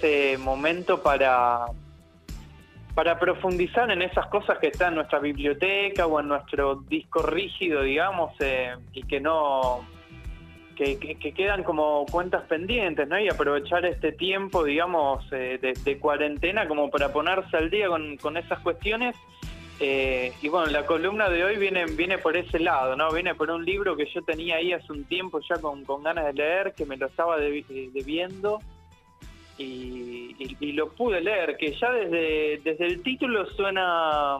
ese momento para, para profundizar en esas cosas que están en nuestra biblioteca o en nuestro disco rígido, digamos, eh, y que no que, quedan como cuentas pendientes, ¿no? Y aprovechar este tiempo, digamos, eh, de, cuarentena como para ponerse al día con, con esas cuestiones. Eh, y bueno, la columna de hoy viene, viene por ese lado, ¿no? Viene por un libro que yo tenía ahí hace un tiempo ya con, con ganas de leer, que me lo estaba debiendo y, y, lo pude leer, que ya desde, desde el título suena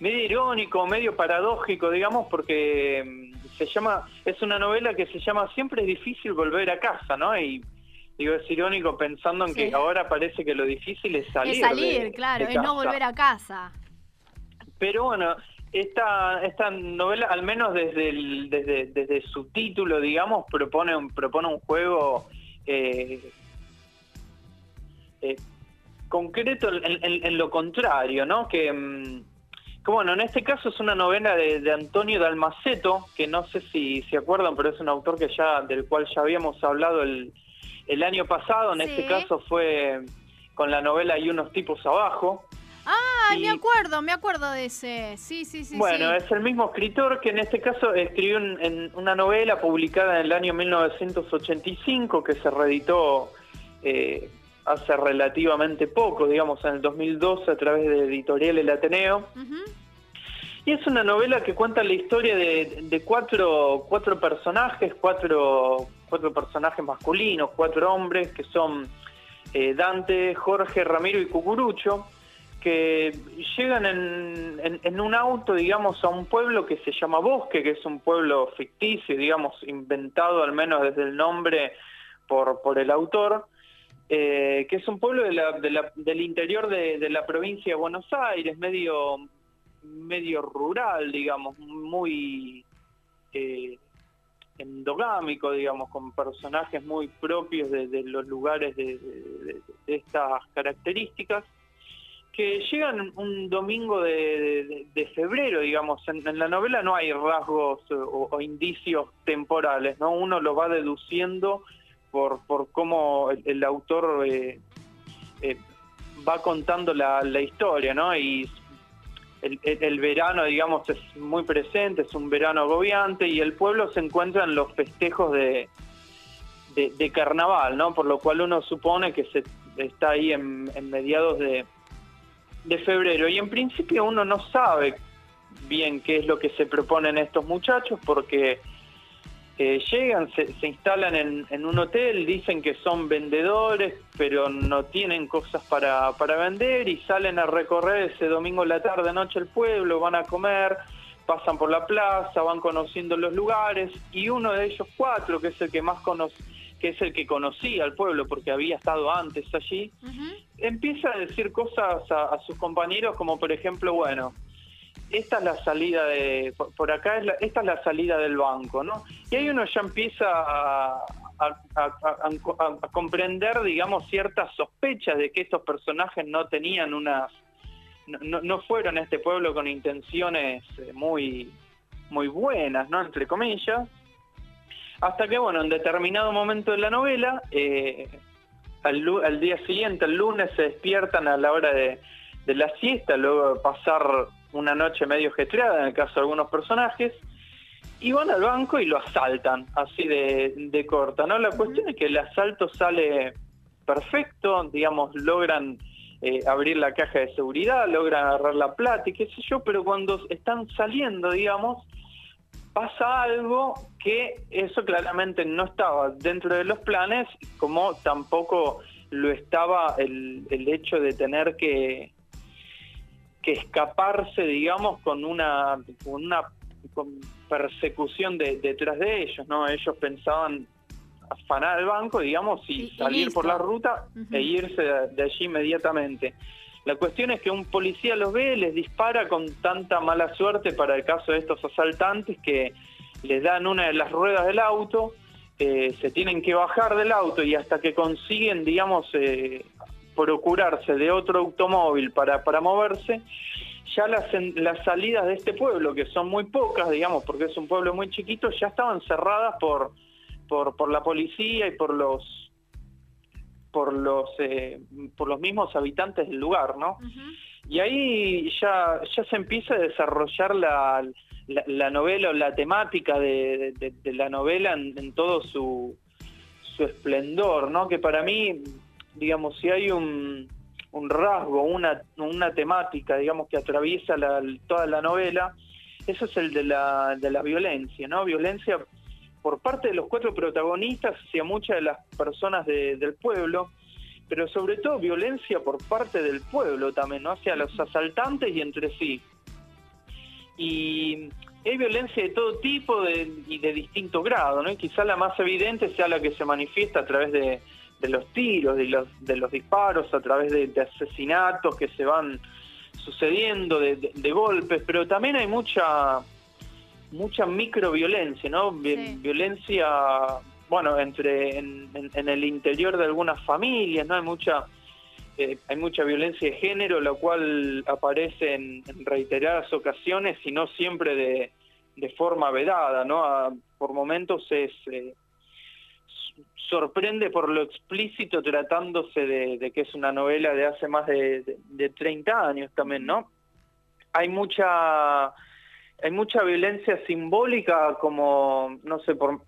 medio irónico, medio paradójico, digamos, porque mm, se llama, es una novela que se llama Siempre es difícil volver a casa, ¿no? Y digo, es irónico pensando en que ahora parece que lo difícil es salir. Es salir, claro, es no volver a casa. Pero bueno, esta, esta novela, al menos desde, el, desde, desde su título, digamos, propone un, propone un juego eh, eh, concreto en, lo contrario, ¿no? Mm, que, bueno, en este caso es una novela de, Antonio Dalmaceto, que no sé si se acuerdan, pero es un autor que ya del cual ya habíamos hablado el, el año pasado. En este caso fue con la novela Y unos tipos abajo. Ah, me acuerdo, me acuerdo de ese. Sí, sí, sí. Bueno, es el mismo escritor que en este caso escribió en una novela publicada en el año 1985 que se reeditó eh, hace relativamente poco, digamos en el 2012 a través de Editorial El Ateneo. Y es una novela que cuenta la historia de, cuatro, cuatro personajes, cuatro, cuatro personajes masculinos, cuatro hombres que son eh, Dante, Jorge, Ramiro y Cucurucho, que llegan en, en, un auto, digamos, a un pueblo que se llama Bosque, que es un pueblo ficticio, digamos, inventado al menos desde el nombre por, por el autor, eh, que es un pueblo del interior de, la provincia de Buenos Aires, medio, medio rural, digamos, muy eh, endogámico, digamos, con personajes muy propios de, los lugares de, estas características, que llegan un domingo de, febrero, digamos, en, la novela no hay rasgos o, o indicios temporales, ¿no? Uno lo va deduciendo por, cómo el, autor eh, eh, va contando la, historia, ¿no? Y el, verano, digamos, es muy presente, es un verano agobiante y el pueblo se encuentra en los festejos de, de, carnaval, ¿no? Por lo cual uno supone que se está ahí en, mediados de, de febrero. Y en principio uno no sabe bien qué es lo que se proponen estos muchachos porque llegan, se, instalan en, un hotel, dicen que son vendedores, pero no tienen cosas para, para vender y salen a recorrer ese domingo la tarde, noche el pueblo, van a comer, pasan por la plaza, van conociendo los lugares y uno de ellos cuatro, que es el que más conoce, que es el que conocía al pueblo porque había estado antes allí, empieza a decir cosas a, a sus compañeros como por ejemplo, bueno, esta es la salida de, por, acá, es esta es la salida del banco, ¿no? Y ahí uno ya empieza a, comprender, digamos, ciertas sospechas de que estos personajes no tenían unas, no, no fueron a este pueblo con intenciones eh, muy, muy buenas, ¿no? Entre comillas. Hasta que, bueno, en determinado momento de la novela, eh, al, al, día siguiente, el lunes, se despiertan a la hora de, de la siesta, luego de pasar una noche medio gestionada en el caso de algunos personajes, y van al banco y lo asaltan, así de, corta, ¿no? La cuestión es que el asalto sale perfecto, digamos, logran eh, abrir la caja de seguridad, logran agarrar la plata y qué sé yo, pero cuando están saliendo, digamos, pasa algo que eso claramente no estaba dentro de los planes, como tampoco lo estaba el, el hecho de tener que, que escaparse, digamos, con una, una persecución detrás de ellos, ¿no? Ellos pensaban afanar al banco, digamos, y, salir por la ruta e irse de, allí inmediatamente. La cuestión es que un policía los ve, les dispara con tanta mala suerte para el caso de estos asaltantes que les dan una de las ruedas del auto, eh, se tienen que bajar del auto y hasta que consiguen, digamos, eh, procurarse de otro automóvil para, para moverse, ya las, las salidas de este pueblo, que son muy pocas, digamos, porque es un pueblo muy chiquito, ya estaban cerradas por, por, por la policía y por los por los eh, por los mismos habitantes del lugar, ¿no? Y ahí ya ya se empieza a desarrollar la, la, novela o la temática de, la novela en, todo su, su esplendor, ¿no? Que para mí, digamos, si hay un, rasgo, una, una temática, digamos, que atraviesa toda la novela, eso es el de la, de la violencia, ¿no? Violencia por parte de los cuatro protagonistas hacia muchas de las personas del pueblo, pero sobre todo violencia por parte del pueblo también, ¿no? Hacia los asaltantes y entre sí. Y hay violencia de todo tipo y de distinto grado, ¿no? Y quizá la más evidente sea la que se manifiesta a través de, los tiros, de los, de los disparos, a través de, asesinatos que se van sucediendo, de, golpes, pero también hay mucha mucha microviolencia, ¿no? Violencia, bueno, entre en, el interior de algunas familias, ¿no? Hay mucha eh, hay mucha violencia de género, la cual aparece en, reiteradas ocasiones y no siempre de, de forma vedada, ¿no? por momentos es eh, sorprende por lo explícito tratándose de, que es una novela de hace más de, de 30 años también, ¿no? Hay mucha hay mucha violencia simbólica como, no sé, por,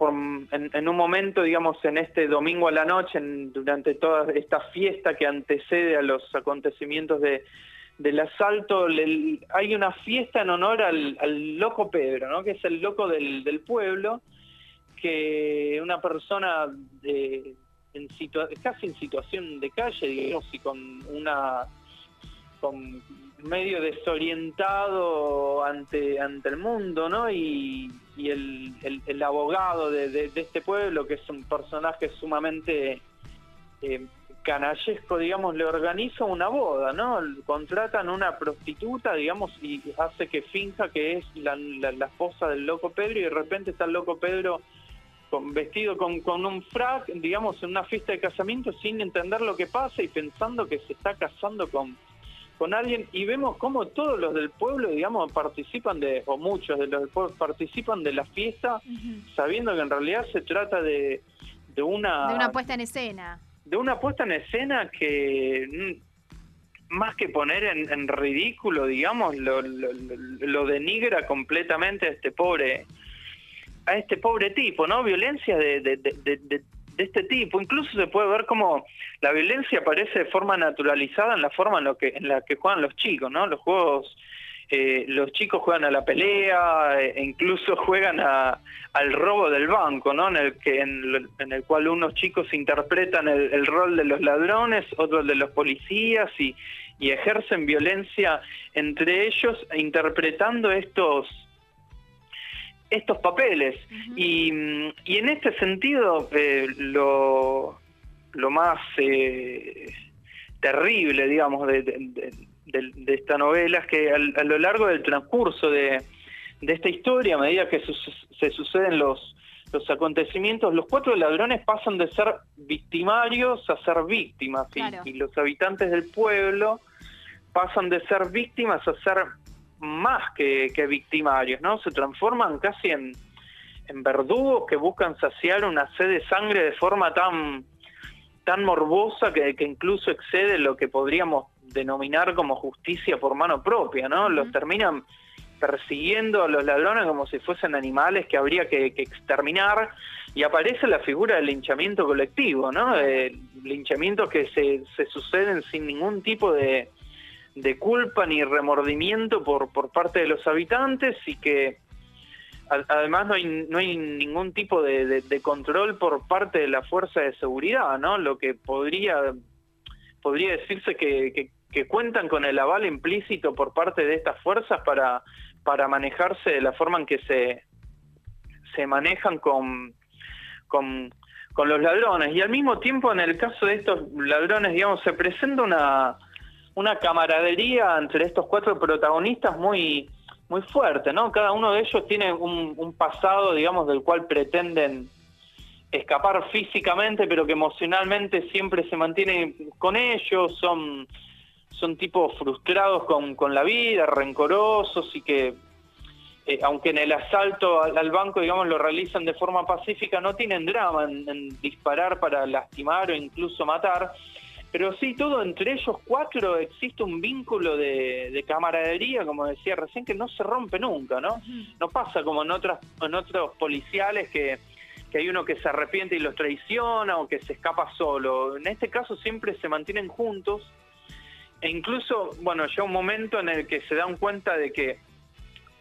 en, un momento, digamos, en este domingo a la noche, durante toda esta fiesta que antecede a los acontecimientos de, del asalto, hay una fiesta en honor al, loco Pedro, ¿no? que es el loco del, del pueblo, que una persona de, en casi en situación de calle, digamos, y con una con medio desorientado ante, ante el mundo, ¿no? Y, el, el, abogado de, este pueblo, que es un personaje sumamente eh, canallesco, digamos, le organiza una boda, ¿no? Contratan una prostituta, digamos, y hace que finja que es la, la, esposa del loco Pedro y de repente está el loco Pedro con, vestido con, con un frac, digamos, en una fiesta de casamiento sin entender lo que pasa y pensando que se está casando con con alguien y vemos cómo todos los del pueblo, digamos, participan de, o muchos de los del pueblo participan de la fiesta, sabiendo que en realidad se trata de, de una... De una puesta en escena. De una puesta en escena que mm, más que poner en, ridículo, digamos, lo, lo, denigra completamente a este pobre a este pobre tipo, ¿no? Violencia de, de, de, de este tipo. Incluso se puede ver como la violencia aparece de forma naturalizada en la forma en, lo que, en la que juegan los chicos, ¿no? Los juegos, eh, los chicos juegan a la pelea, e incluso juegan a, al robo del banco, ¿no? En el, que, en, el cual unos chicos interpretan el, rol de los ladrones, otros de los policías y ejercen violencia entre ellos interpretando estos estos papeles. y, y, en este sentido, eh, lo, lo más eh, terrible, digamos, de, de, esta novela es que a lo largo del transcurso de, esta historia, a medida que se suceden los, los acontecimientos, los cuatro ladrones pasan de ser victimarios a ser víctimas. Y, y los habitantes del pueblo pasan de ser víctimas a ser más que, victimarios, ¿no? Se transforman casi en, en verdugos que buscan saciar una sed de sangre de forma tan, tan morbosa que, que, incluso excede lo que podríamos denominar como justicia por mano propia, ¿no? Los terminan persiguiendo a los ladrones como si fuesen animales que habría que, exterminar y aparece la figura del linchamiento colectivo, ¿no? linchamientos que se, se suceden sin ningún tipo de, de culpa ni remordimiento por, por parte de los habitantes y que además no hay, no hay ningún tipo de, control por parte de la fuerza de seguridad, ¿no? Lo que podría, podría decirse que, que, cuentan con el aval implícito por parte de estas fuerzas para, para manejarse de la forma en que se, se manejan con, con, con los ladrones. Y al mismo tiempo, en el caso de estos ladrones, digamos, se presenta una una camaradería entre estos cuatro protagonistas muy muy fuerte, ¿no? Cada uno de ellos tiene un, pasado, digamos, del cual pretenden escapar físicamente, pero que emocionalmente siempre se mantienen con ellos, son, son tipos frustrados con, con la vida, rencorosos y que eh, aunque en el asalto al, banco, digamos, lo realizan de forma pacífica, no tienen drama en, disparar para lastimar o incluso matar. Pero sí, todo entre ellos cuatro existe un vínculo de, camaradería, como decía recién, que no se rompe nunca, ¿no? No pasa como en, otras, en otros policiales que, que hay uno que se arrepiente y los traiciona o que se escapa solo. En este caso siempre se mantienen juntos e incluso, bueno, ya un momento en el que se dan cuenta de que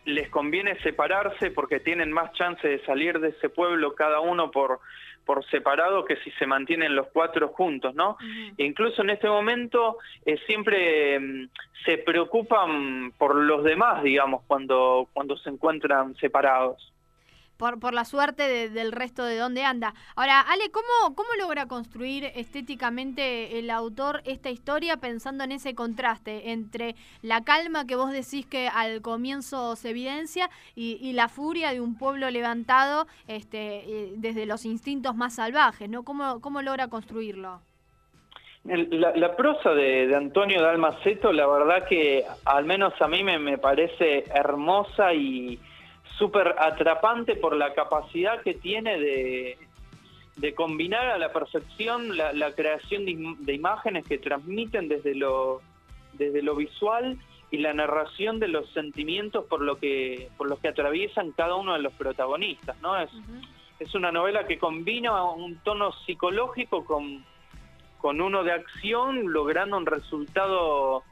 les conviene separarse porque tienen más chance de salir de ese pueblo cada uno por, por separado que si se mantienen los cuatro juntos, ¿no? Incluso en este momento eh, siempre mm, se preocupan por los demás, digamos, cuando, cuando se encuentran separados por, por la suerte del resto de donde anda. Ahora, Ale, ¿cómo, ¿cómo logra construir estéticamente el autor esta historia pensando en ese contraste entre la calma que vos decís que al comienzo se evidencia y, la furia de un pueblo levantado este, eh, desde los instintos más salvajes? ¿no? ¿Cómo, cómo logra construirlo? La, prosa de, de, Antonio Dalmaceto, la verdad que al menos a mí me, me parece hermosa y, súper atrapante por la capacidad que tiene de, de combinar a la percepción la, creación de, imágenes que transmiten desde lo, desde lo visual y la narración de los sentimientos por lo que por los que atraviesan cada uno de los protagonistas no es es una novela que combina un tono psicológico con con uno de acción logrando un resultado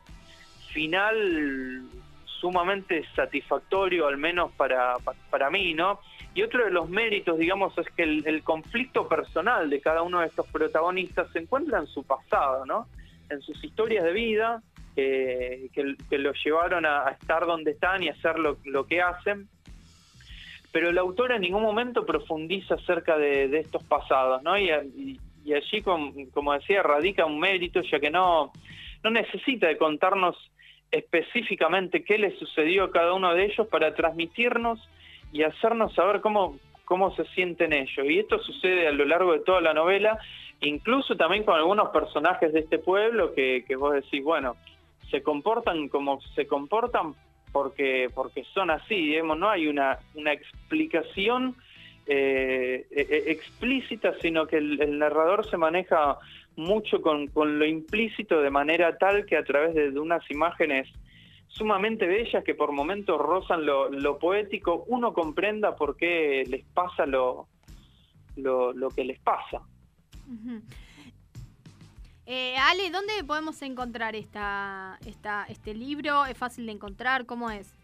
final sumamente satisfactorio, al menos para, para mí, ¿no? Y otro de los méritos, digamos, es que el, conflicto personal de cada uno de estos protagonistas se encuentra en su pasado, ¿no? En sus historias de vida, que, que, los llevaron a, estar donde están y a hacer lo, que hacen. Pero el autor en ningún momento profundiza acerca de, estos pasados, ¿no? Y, allí, como, como decía, radica un mérito, ya que no, no necesita de contarnos específicamente qué le sucedió a cada uno de ellos para transmitirnos y hacernos saber cómo, cómo se sienten ellos. Y esto sucede a lo largo de toda la novela, incluso también con algunos personajes de este pueblo que, que vos decís, bueno, se comportan como se comportan porque, porque son así, digamos, no hay una, una explicación eh, e, e, explícita, sino que el narrador se maneja mucho con, con, lo implícito de manera tal que a través de, unas imágenes sumamente bellas que por momentos rozan lo, lo, poético, uno comprenda por qué les pasa lo, lo, lo que les pasa. eh, Ale, ¿dónde podemos encontrar esta, esta, este libro? ¿Es fácil de encontrar? ¿Cómo es?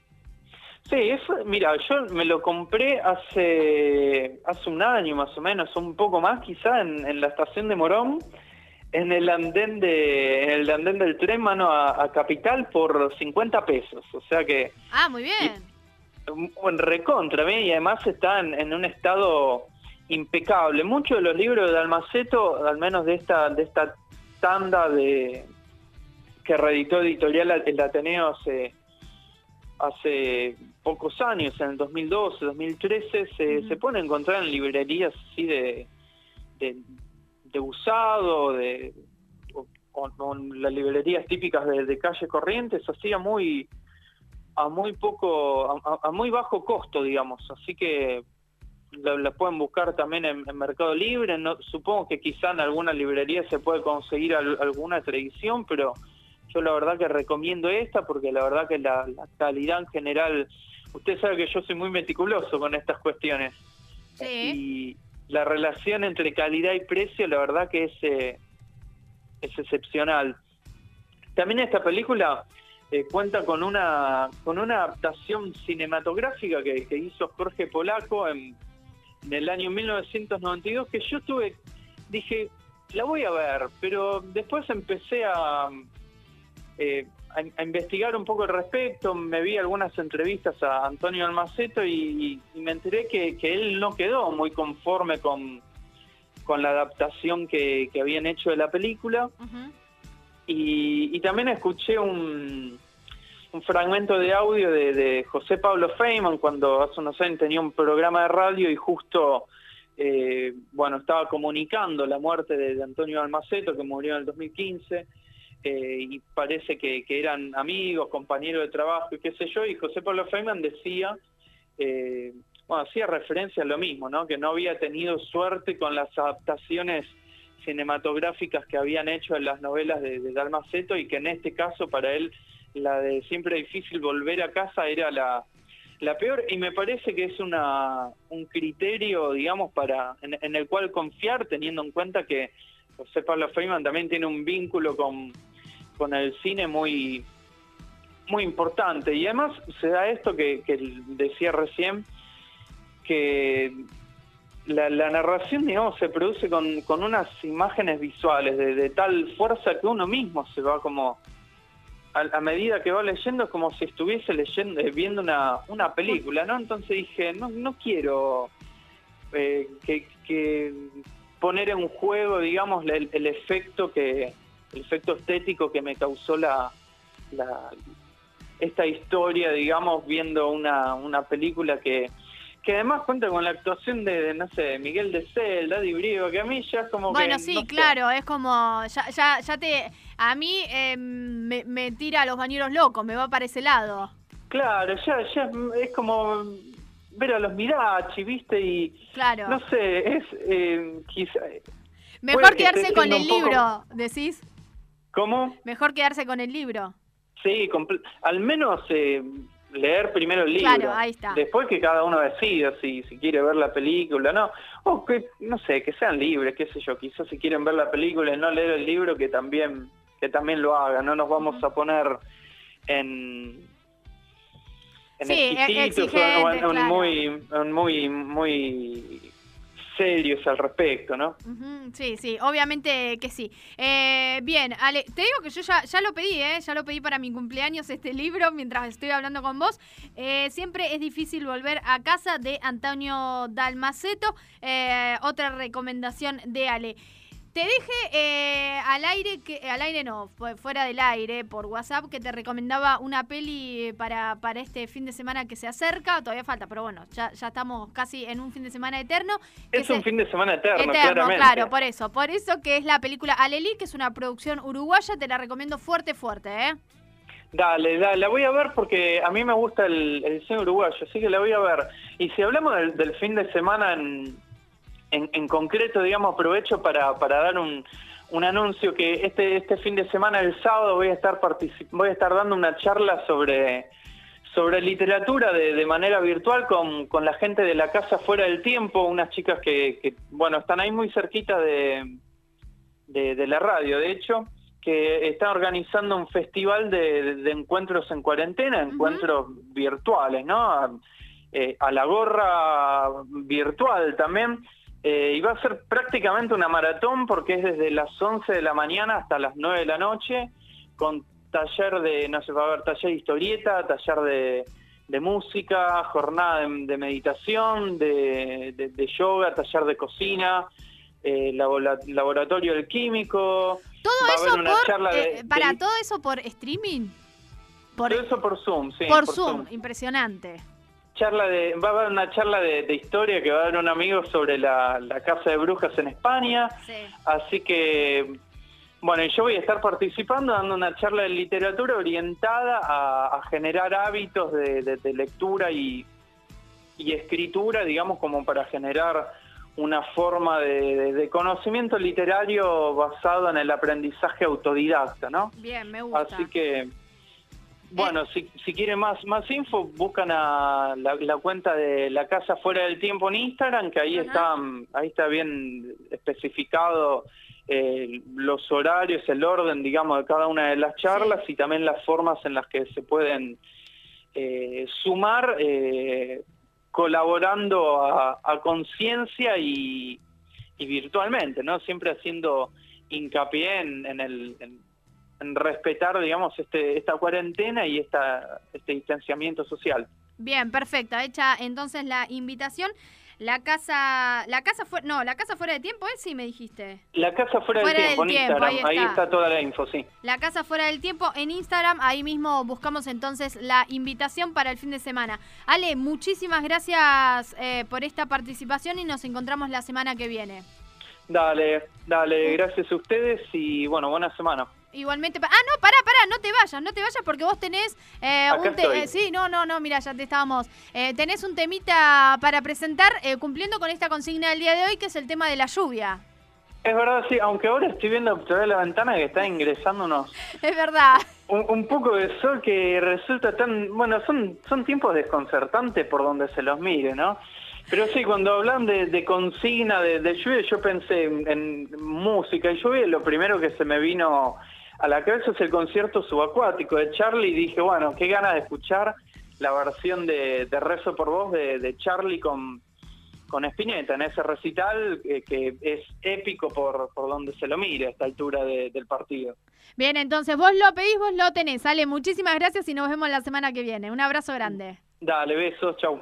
Sí, eso, mira, yo me lo compré hace hace un año más o menos, un poco más quizá, en, en la estación de Morón en el andén de en el andén del tren mano a, Capital por 50 pesos, o sea que Ah, muy bien. Un recontra, y además está en, un estado impecable. Muchos de los libros de Almaceto, al menos de esta de esta tanda de que reeditó editorial el Ateneo hace hace pocos años, en el 2012, 2013, se, se puede encontrar en librerías así de, de de usado, de, con, las librerías típicas de, calle Corrientes, hacía muy a muy poco, a, muy bajo costo, digamos. Así que la, pueden buscar también en, Mercado Libre. No, supongo que quizá en alguna librería se puede conseguir alguna tradición, pero yo la verdad que recomiendo esta porque la verdad que la, calidad en general, usted sabe que yo soy muy meticuloso con estas cuestiones. Sí la relación entre calidad y precio, la verdad que es, eh, es excepcional. También esta película eh, cuenta con una, con una adaptación cinematográfica que, hizo Jorge Polaco en, el año 1992, que yo tuve, dije, la voy a ver, pero después empecé a... Eh, a, investigar un poco al respecto, me vi algunas entrevistas a Antonio Almaceto y, me enteré que, él no quedó muy conforme con, con la adaptación que, habían hecho de la película. y, también escuché un, un fragmento de audio de, José Pablo Feynman cuando hace unos años tenía un programa de radio y justo... Eh, bueno, estaba comunicando la muerte de, Antonio Almaceto, que murió en el 2015, eh, y parece que, eran amigos, compañeros de trabajo y qué sé yo, y José Pablo Feynman decía eh, bueno, hacía referencia a lo mismo, ¿no? Que no había tenido suerte con las adaptaciones cinematográficas que habían hecho en las novelas de, de Dalmaceto y que en este caso para él la de siempre difícil volver a casa era la, la peor y me parece que es una un criterio digamos para en, el cual confiar teniendo en cuenta que José Pablo Feynman también tiene un vínculo con, con el cine muy muy importante y además se da esto que, que decía recién que la, narración, digamos, se produce con, con unas imágenes visuales de, tal fuerza que uno mismo se va como, a, medida que va leyendo, es como si estuviese leyendo, eh, viendo una, una película, ¿no? Entonces dije, no, no quiero eh, que, poner en juego, digamos, el, el, efecto que, el efecto estético que me causó la, la esta historia, digamos, viendo una, una película que que además cuenta con la actuación de, no sé, Miguel de Cel, Daddy Brigo, que a mí ya es como bueno, sí, claro, es como, ya, ya, ya te, a mí eh, me, tira a los bañeros locos, me va para ese lado. Claro, ya, ya es como ver a los Mirachi, ¿viste? Y, claro. no sé, es eh, quizá... Mejor quedarse con el libro, decís. ¿Cómo? Mejor quedarse con el libro. Sí, al menos... Eh, leer primero el libro. Claro, ahí está. Después que cada uno decida si, si quiere ver la película, no. O que, no sé, que sean libres, qué sé yo. Quizás si quieren ver la película y no leer el libro, que también, que también lo hagan. No nos vamos a poner en... En exquisitos, muy, muy, muy serios al respecto, ¿no? sí, sí, obviamente que sí. Eh, bien, Ale, te digo que yo ya, ya lo pedí, ¿eh? Ya lo pedí para mi cumpleaños este libro mientras estoy hablando con vos. Eh, siempre es difícil volver a casa de Antonio Dalmaceto. Eh, otra recomendación de Ale. Te dije eh, al aire, que al aire no, fuera del aire, por WhatsApp, que te recomendaba una peli para, para este fin de semana que se acerca. Todavía falta, pero bueno, ya, ya estamos casi en un fin de semana eterno. Es un fin de semana eterno, eterno claro, por eso. Por eso que es la película Aleli, que es una producción uruguaya. Te la recomiendo fuerte, fuerte, ¿eh? Dale, dale, la voy a ver porque a mí me gusta el, el cine uruguayo, así que la voy a ver. Y si hablamos del fin de semana en, en, concreto, digamos, aprovecho para, para dar un, un anuncio que este, este fin de semana, el sábado, voy a estar voy a estar dando una charla sobre, sobre literatura de, de manera virtual con, con, la gente de la Casa Fuera del Tiempo, unas chicas que, que bueno, están ahí muy cerquita de, de, la radio, de hecho, que están organizando un festival de, encuentros en cuarentena, encuentros virtuales, ¿no? Eh, a la gorra virtual también eh, y va a ser prácticamente una maratón porque es desde las 11 de la mañana hasta las 9 de la noche, con taller de, no sé, va a haber taller de historieta, taller de, de música, jornada de, meditación, de, de, yoga, taller de cocina, eh, laboratorio del químico. Todo eso por, eh, para todo eso por streaming. Por, todo eso por Zoom, sí. Por, Zoom, impresionante charla de, va a haber una charla de, historia que va a dar un amigo sobre la, casa de brujas en España. Así que, bueno, yo voy a estar participando dando una charla de literatura orientada a, generar hábitos de, lectura y, y, escritura, digamos, como para generar una forma de, conocimiento literario basado en el aprendizaje autodidacta, ¿no? Bien, me gusta. Así que bueno, si, si quieren más, más info, buscan a la, cuenta de la Casa Fuera del Tiempo en Instagram, que ahí, está, ahí está bien especificado eh, los horarios, el orden, digamos, de cada una de las charlas y también las formas en las que se pueden eh, sumar eh, colaborando a, conciencia y, virtualmente, ¿no? Siempre haciendo hincapié en, en el en respetar, digamos, este, esta cuarentena y esta, este distanciamiento social. Bien, perfecto. Hecha entonces la invitación. La casa, la casa fuera, no, la casa fuera de tiempo, ¿eh? Sí, me dijiste. La casa fuera, del, tiempo, en Instagram, ahí está. toda la info, sí. La casa fuera del tiempo en Instagram, ahí mismo buscamos entonces la invitación para el fin de semana. Ale, muchísimas gracias eh, por esta participación y nos encontramos la semana que viene. Dale, dale, gracias a ustedes y bueno, buena semana. Igualmente. Ah, no, pará, pará, no te vayas, no te vayas porque vos tenés eh, un eh, sí, no, no, no, mira, ya te estábamos. Eh, tenés un temita para presentar cumpliendo con esta consigna del día de hoy que es el tema de la lluvia. Es verdad, sí, aunque ahora estoy viendo a la ventana que está ingresando unos... Es verdad. Un, poco de sol que resulta tan... Bueno, son, son tiempos desconcertantes por donde se los mire, ¿no? Pero sí, cuando hablan de, consigna, de, lluvia, yo pensé en, música y lluvia, lo primero que se me vino a la cabeza es el concierto subacuático de Charlie y dije, bueno, qué ganas de escuchar la versión de, Rezo por Vos de Charlie con con Spinetta en ese recital eh, que es épico por, por donde se lo mire a esta altura del partido. Bien, entonces vos lo pedís, vos lo tenés. Ale, muchísimas gracias y nos vemos la semana que viene. Un abrazo grande. Dale, besos, chau.